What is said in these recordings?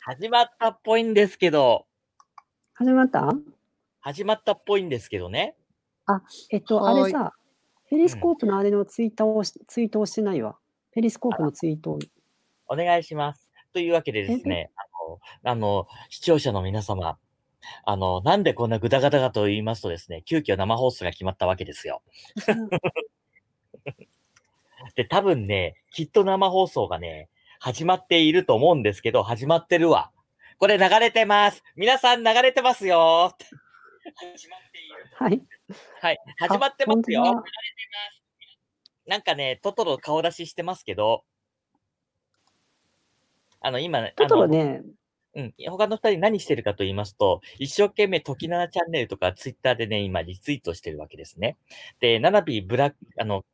始まったっぽいんですけど、始まった？始まったっぽいんですけどね。えっと、はーいあれさ、ペリスコープのあれのツイートをし、ツイートをしてないわ。ペリスコープのツイートを。お願いします。というわけでですね、あの、あの、視聴者の皆様、あの、なんでこんなグダガダかと言いますとですね、急遽生放送が決まったわけですよ。で、多分ね、きっと生放送がね、始まっていると思うんですけど、始まってるわ。これ流れてます。皆さん流れてますよ。始まっている。はい。はい。始まってますよ。あ流れてます。なんかね、トトロ顔出ししてますけど、あの、今、トトロね、うん。他の二人何してるかと言いますと、一生懸命時七チャンネルとかツイッターでね、今リツイートしてるわけですね。で、ナナピーブラック、あの、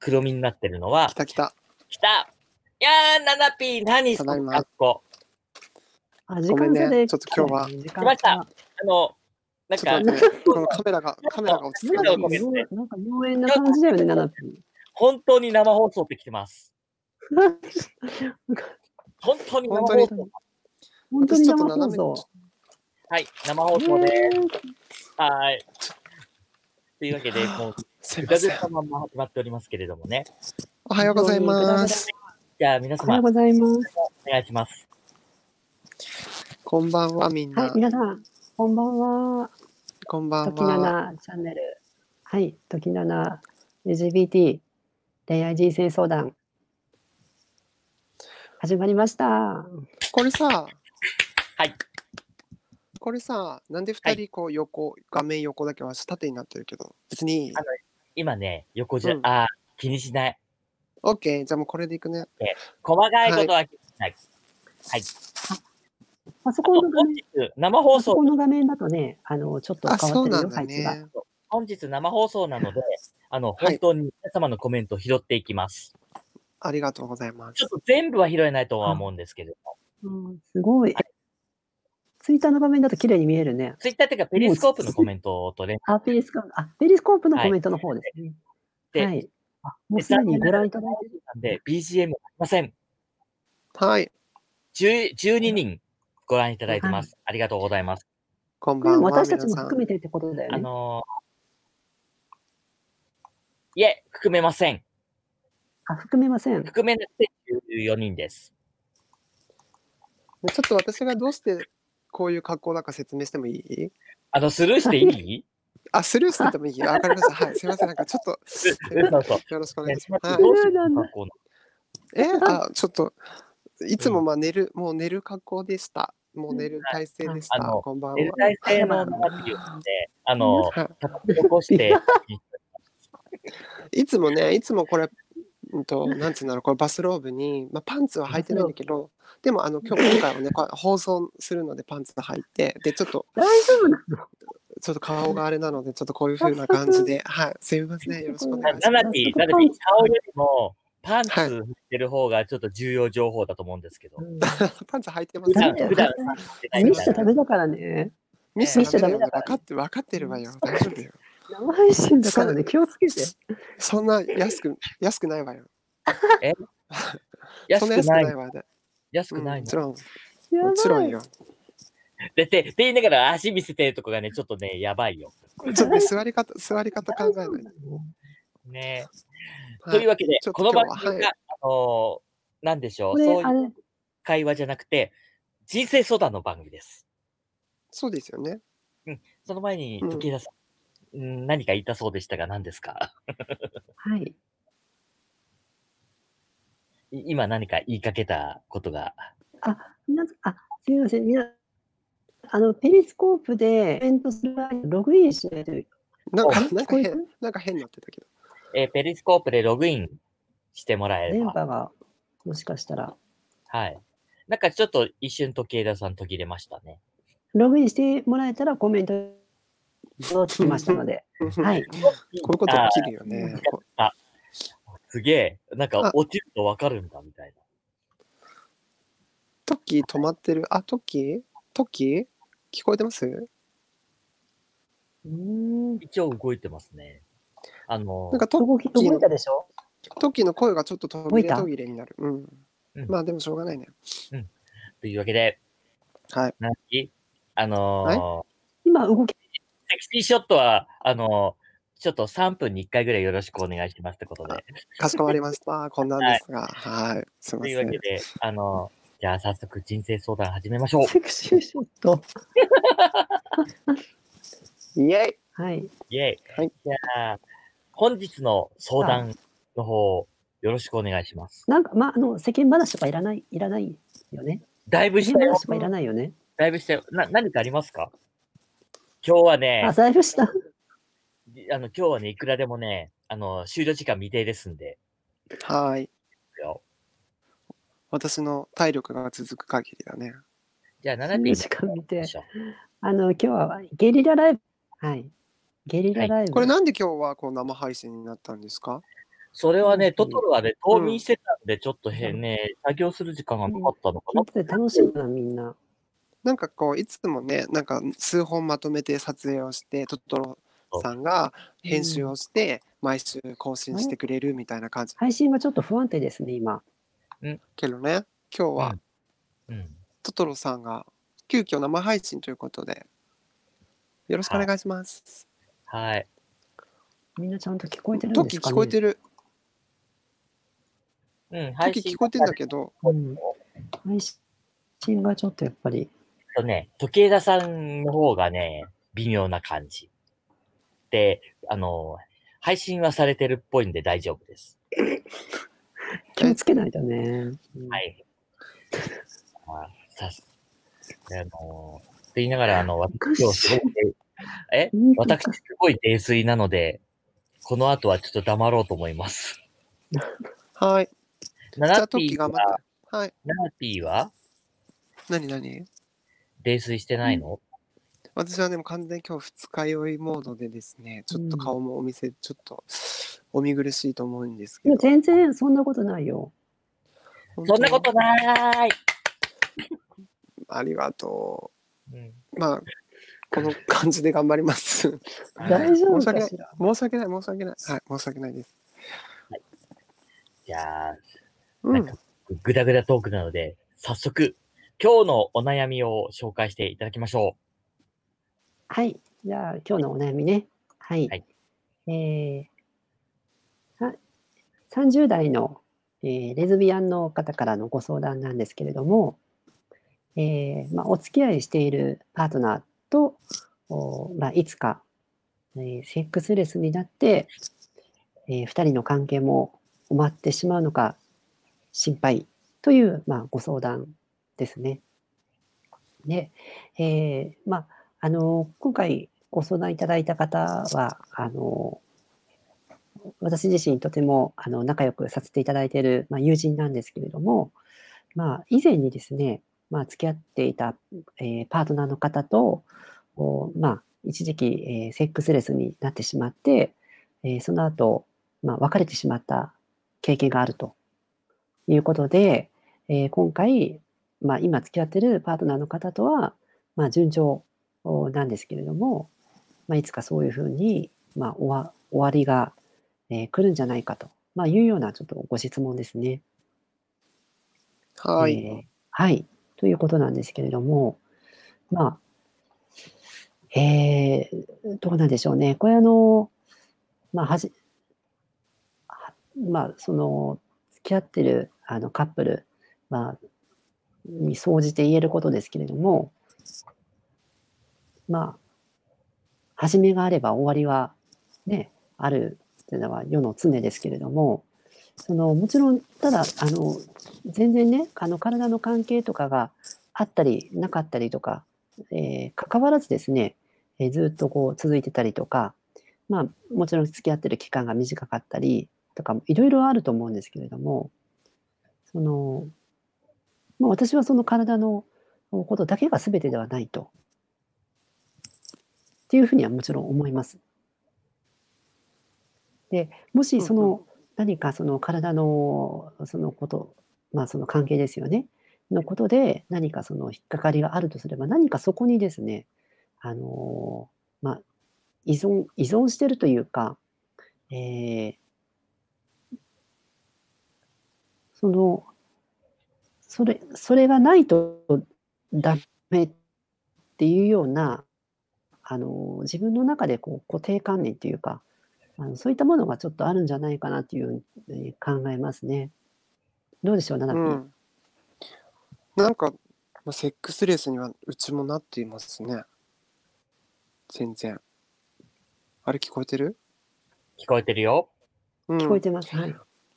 黒身になってるのは来、た来た。来たいやー、ナナピー何そのただいま格好。あ、時ごめんね間差で。ちょっと今日は時間差来ましたあの、なんかちょっと、待って、このカメラが、カメラが落ち着かないんねなんか妖艶な感じだよね、ナナピー。本当に生放送って来てます。本当に生放送。本当に本当に私ちょっと生放斜め送。はい、生放送でねす。はい。というわけで、もう、ぐすいません始まっておりますけれどもね。おはようございます。じゃあ、皆様おはよう、ございます。お願いします。こんばんは、みんはいな、。皆さん、こんばんは。こんばん時は。七チャンネル。はい、時七 LGBT 恋愛人生相談。始まりました。これさ、はい。これさ、なんで二人こう横、画面横だけは縦になってるけど、別に。今ね、横じゃ、うんあー気にしない。オッケー、じゃあもうこれでいくね。細かいことは気にしない。はい。パソコンの画本面、日、生放送パソコ、ンの画面だとね、あの、ちょっとあ、変わってるよ、そうなんだ配置が。ね。本日生放送なので、あの、はい本当に皆様のコメントを拾っていきます。ありがとうございますちょっ。と全部は拾えないとは思うんですけど、うん、すごい。ツイッターの画面だと綺麗に見えるね。ツイッターっていうか、ペリスコープのコメントとね、あ、ペリスコープ、あ、ペリスコープのコメントの方ですね。ではい。あもうすでにご覧いただいてる。なんで、BGM ありません。はい、10 12人ご覧いただいてます。ありがとうございます。こんばんは、私たちも皆さん。含めてってことだよね。あのーいえ、含めません。あ、含めません。含めなくて14人です。ちょっと私がどうしてこういう格好だか説明してもいい？あの、スルーしていい？あ、スルーしててもいいあわかりました。はい、すいません。なんかちょっと、そうそう。よろしくお願いします。どはい、うしてこの格好なのえ、あ、ちょっと、いつもまあ寝る、もう寝る格好でした。もう寝る体勢でした。あのこんばんは。寝る体勢の中であの、はい叩き起こして、いつもね、いつもこれ、うんと、なんつうんだろう、これバスローブに、まあ、パンツは履いてないんだけど、でも、あの、今日、今回はね、こう放送するのでパンツ履いて、で、ちょっと、大丈夫なのちょっと顔があれなので、ちょっとこういう風な感じで、はい、すみません、よろしくお願いします。ナナピー、ナナピー、顔よりも、パンツ履いてる方がちょっと重要情報だと思うんですけど。うんパンツ履いてます普段、ダメだよ普段見。しちゃダメだからね。見せちゃダメだから分かって、分かってるわよ。大丈夫よ。生配信だからね、気をつけて。そんな安く、安くないわよ。そんな安くなないい。わよ。安くないの？もち。ろん、もちろんよ。で、で、って言いながら足見せてるとこがね、ちょっとね、やばいよ。ちょっとね、座り方、座り方考えない。ねはというわけでこの番組が、あのー、なんでしょう、そういう会話じゃなくて、人生相談の番組です。そうですよね。その前に、うん時枝さん、うん、何か言いたそうでしたが、何ですか？はい。い今何か言いかけたことが？あ、皆さん、あ、すみません。みなあの、ペリスコープでコメントする場合、ログインしないと。なんか、変、なんか変になってたけど。えーペリスコープでログインしてもらえれば。電波が、もしかしたら。はい。なんかちょっと一瞬時枝さん途切れましたね。ログインしてもらえたらコメント戻ってきましたので。はい。こういうこと起きるよね。こすげえ。なんかあ落ちるとわかるんだみたいな。トッキー止まってる？あ、トッキートッキー聞こえてます？うーん。一応動いてますね。あのなんかト動き、動いたでしょ？トッキーの声がちょっと途切れ途切れになる。うん。うんまあでもしょうがないね。というわけで、はい。何あのー今動き、セクシーショットは、あのーちょっと3分に1回ぐらいよろしくお願いしますってことで。かしこまりました。こんなんですが、はい。すみませんというわけ。で、あのーじゃあ早速人生相談始めましょう。セクシーショット。イェイはい。イェイ。はいじゃあ、本日の相談の方、よろしくお願いします。なんか、まあ、あの、世間話とかいらない、いらないよね。だいぶしたよ世間話。とかいらないよね。だいぶしたよ。な、何かありますか？今日はねあ、、だいぶした。あの、今日はね、いくらでもね、あの、終了時間未定ですんで。はい。よ私の体力が続く限りだね。じゃあ、7ピ時間見てで。しょ。あの、今日はゲリラライブ。はい。ゲリラライブ。これなんで今日はこう生配信になったんですか？それはね、うんトトロはね、冬眠してたんで、ちょっとへね、作業する時間がなかったのかな。楽しいな、みんな。なんかこういつもねなんか数本まとめて撮影をしてトトロさんが編集をして毎週更新してくれるみたいな感じ配信はちょっと不安定ですね、今。けどね今日はうん。トトロさんが急遽生配信ということでよろしくお願いします。はい。みんなちゃんと聞こえてるんトキですかね？聞こえてるうん、ト配信キ聞こえてんだけどうん配信がちょっとやっぱり。とね、時枝さんの方がね、微妙な感じ。で、あの、配信はされてるっぽいんで大丈夫です。気をつけないとね。うん。はい。あさす。あの、って言いながら、あの、私今日すごい、えうん私すごい泥酔なので、この後はちょっと黙ろうと思います。はい。ナナピーは、はい。ナナピーは？何何？泥酔してないの、私はでも完全に今日二日酔いモードでですねちょっと顔もお店ちょっとお見苦しいと思うんですけど。いや、全然そんなことないよ。本そんなことない、ありがとう。ん。うまあこの感じで頑張ります。大丈夫申し訳ない。かしら。申し訳ない。申し訳ない。はい。申し訳ないです。じゃあ、うん。なんかぐだぐだトークなので、早速、今日のお悩みを紹介していただきましょはい。じゃあ、今日のお悩みね。はい。はい。えーさ30代の、えーレズビアンの方からのご相談なんですけれども、えーまあ、お付き合いしているパートナーと、まあ、いつか、えーセックスレスになって、え2人の関係も終わってしまうのか心配という、まあ、ご相談ですね。で、えーまあ、あの、今回ご相談いただいた方は、あの、私自身とてもあの仲良くさせていただいている、まあ、友人なんですけれども、まあ、以前にですね、まあ、付き合っていた、えーパートナーの方と、まあ、一時期、えーセックスレスになってしまって、えーその後、まあ、別れてしまった経験があるということで、えー今回、まあ、今付き合ってるパートナーの方とは、まあ、順調おなんですけれども、まあ、いつかそういうふうに、まあ、終わ終わりが、えー来るんじゃないかと、まあ、いうようなちょっとご質問ですね。はい、えーはい。ということなんですけれども、まあ、えーどうなんでしょうね。これあの、まあ、はじ、はまあ、その、付き合ってるあのカップル、まあ、に総じて言えることですけれども、まあ、始めがあれば終わりはね、あるっていうのは世の常ですけれども、そのもちろん、ただ、あの、全然ね、あの体の関係とかがあったりなかったりとか、えー関わらずですね、えーずっとこう続いてたりとか、まあ、もちろん付き合ってる期間が短かったりとか、いろいろあると思うんですけれども、その、まあ、私はその体のことだけが全てではないと。っていうふうにはもちろん思います。で、もしそうんの何かその体のそのこと、まあその関係ですよね。のことで何かその引っかかりがあるとすれば、何かそこにですね、あのまあ、依存、依存してるというか、えーその、それ、それがないとダめっていうような、あの、自分の中でこう固定観念っていうか、あの、そういったものがちょっとあるんじゃないかなっていう、え、考えますね。どうでしょう、ナナピー。うん。なんか、ま、セックスレスにはうちもなっていますね。全然。あれ聞こえてる？聞こえてるよ。うん。聞こえてます。はい。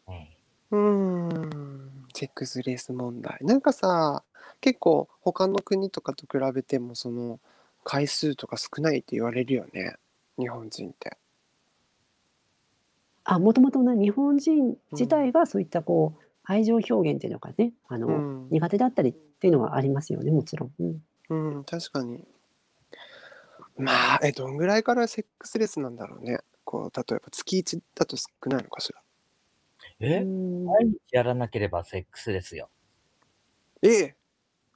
うん。うーん、セックスレス問題。なんかさ、結構他の国とかと比べても、その、回数とか少ないって言われるよね、日本人って。あ、もともとね、日本人うん。自体がそういったこう、愛情表現っていうのがね、あうの、ん。苦手だったりっていうのはありますよね、もちろん。うん。うん、確かに。まあ、え、どんぐらいからセックスレスなんだろうね。こう、例えば月1だと少ないのかしら。うえ？ーん。毎日やらなければセックスですよ。ええ！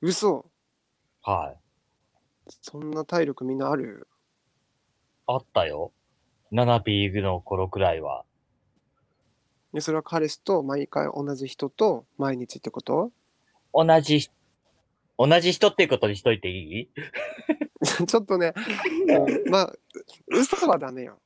嘘？はい。そんな体力みんなある？あったよ。ナナピーの頃くらいは。で、それは彼氏と毎回同じ人と毎日ってこと？同じ同じ人っていうことにしといていい？ちょっとね、うん、まあ、う嘘はダメよ。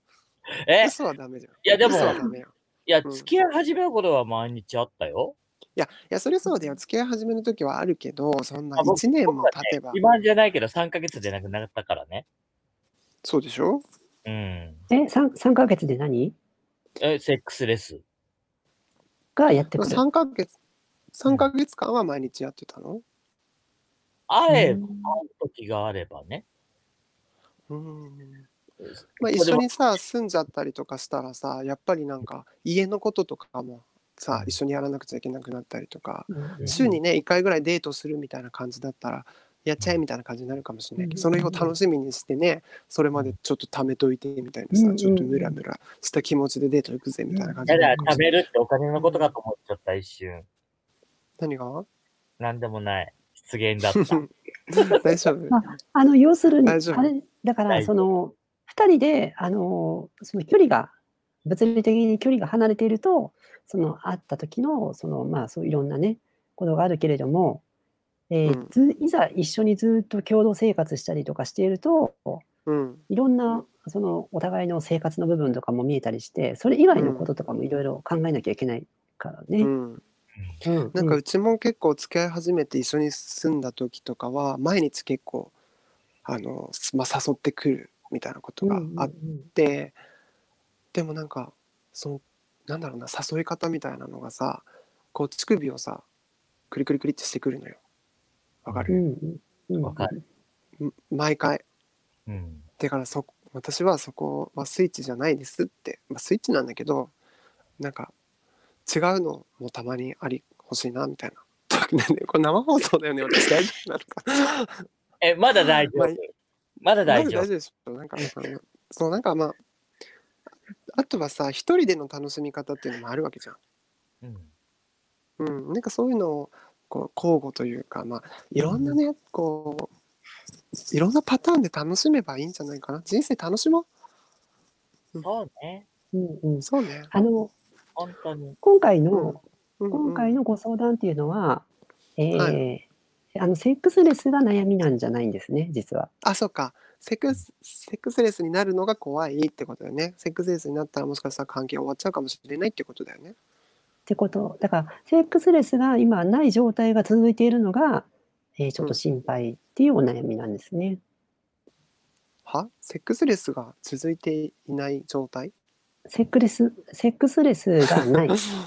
え？嘘はダメじゃん。いやで嘘はもダメよ。いや、うん。付き合い始めの頃は毎日あったよ。いや、いや、それそうだよ。付き合い始めの時はあるけど、そんなあ、僕1年も経てば肥満じゃないけど3ヶ月でなくなったからね。そうでしょ？うん。え、さん3ヶ月で何？え、セックスレス。ま、がやってくる。3ヶ月3うん。ヶ月間は毎日やってたの？うー会え会ん。う時があればね。うーん。ま、それは一緒にさ、住んじゃったりとかしたらさ、やっぱりなんか家のこととかもさ、うん。一緒にやらなくちゃいけなくなったりとか。週にね、1回ぐらいデートするみたいな感じだったら、やっちゃえうん。みたいな感じになるかもしんうんないけど、その日を。楽しみにしてね、それうん。までちょっと貯めといてみたいなさ、うんちょっと。ムラムラした気持ちでデート行くぜみたいなうん。感じになやだ、貯るかもしんない。めるってお金のことうん。かと思っちゃった、一瞬。何が？なんでもない。失言だった。大丈夫？あ、あの、要するに、大丈夫？あれ、だから。その、2人で、あの、その距離が物理的に距離が離れていると、その会った時の、その、まあ、そういろんなね、ことがあるけれども、ええ、うん。ずいざ一緒にずっと共同生活したりとかしていると、うん。いろんなそのお互いの生活の部分とかも見えたりして、それ以う外のこん。ととかもいろいろ考えなきゃいけないからね。うん。うんなんうん。かうちも結構付き合い始めて一緒に住んだ時とかは、毎日結構、あの、すま、誘ってくるみたいなことうんうんがあっうん。て、でもなんか、その、なんだろうな、誘い方みたいなのがさ、こう乳首をさ、クリクリクリってしてくるのよ。わかる？んうん。かる。毎回。うん。だからそ私はそこはスイッチじゃないですって、ま、スイッチなんだけど、なんか、違うのもたまにあり欲しいなみたいな。これ生放送だよね、私大丈夫なのか。え、まだ大丈ま、夫。いまだ大丈夫。大丈夫でしょ。なんか、そう、なんか、ま、あとはさ、一人での楽しみ方っていうのもあるわけじゃん。うん。うん、なんかそういうのを、こう交互というか、ま、いうろんなんね、こう、いろんなパターンで楽しめばいいんじゃないかな。人生楽しもう。うん。そうね。うんうん。そうね。あの、ほんとに。今回うん。のうん今うん。回のご相談っていうのは、えはい。え、あの、セックスレスが悩みなんじゃないんですね、実は。あ、そっか。セックスセックスレスになるのが怖いってことだよね。セックスレスになったらもしかしたら関係終わっちゃうかもしれないってことだよね。ってこと、だからセックスレスが今ない状態が続いているのが、ええ、ちょっとうん。心配っていうお悩みなんですね。は？セックスレスが続いていない状態？セックレスセックスレスがない。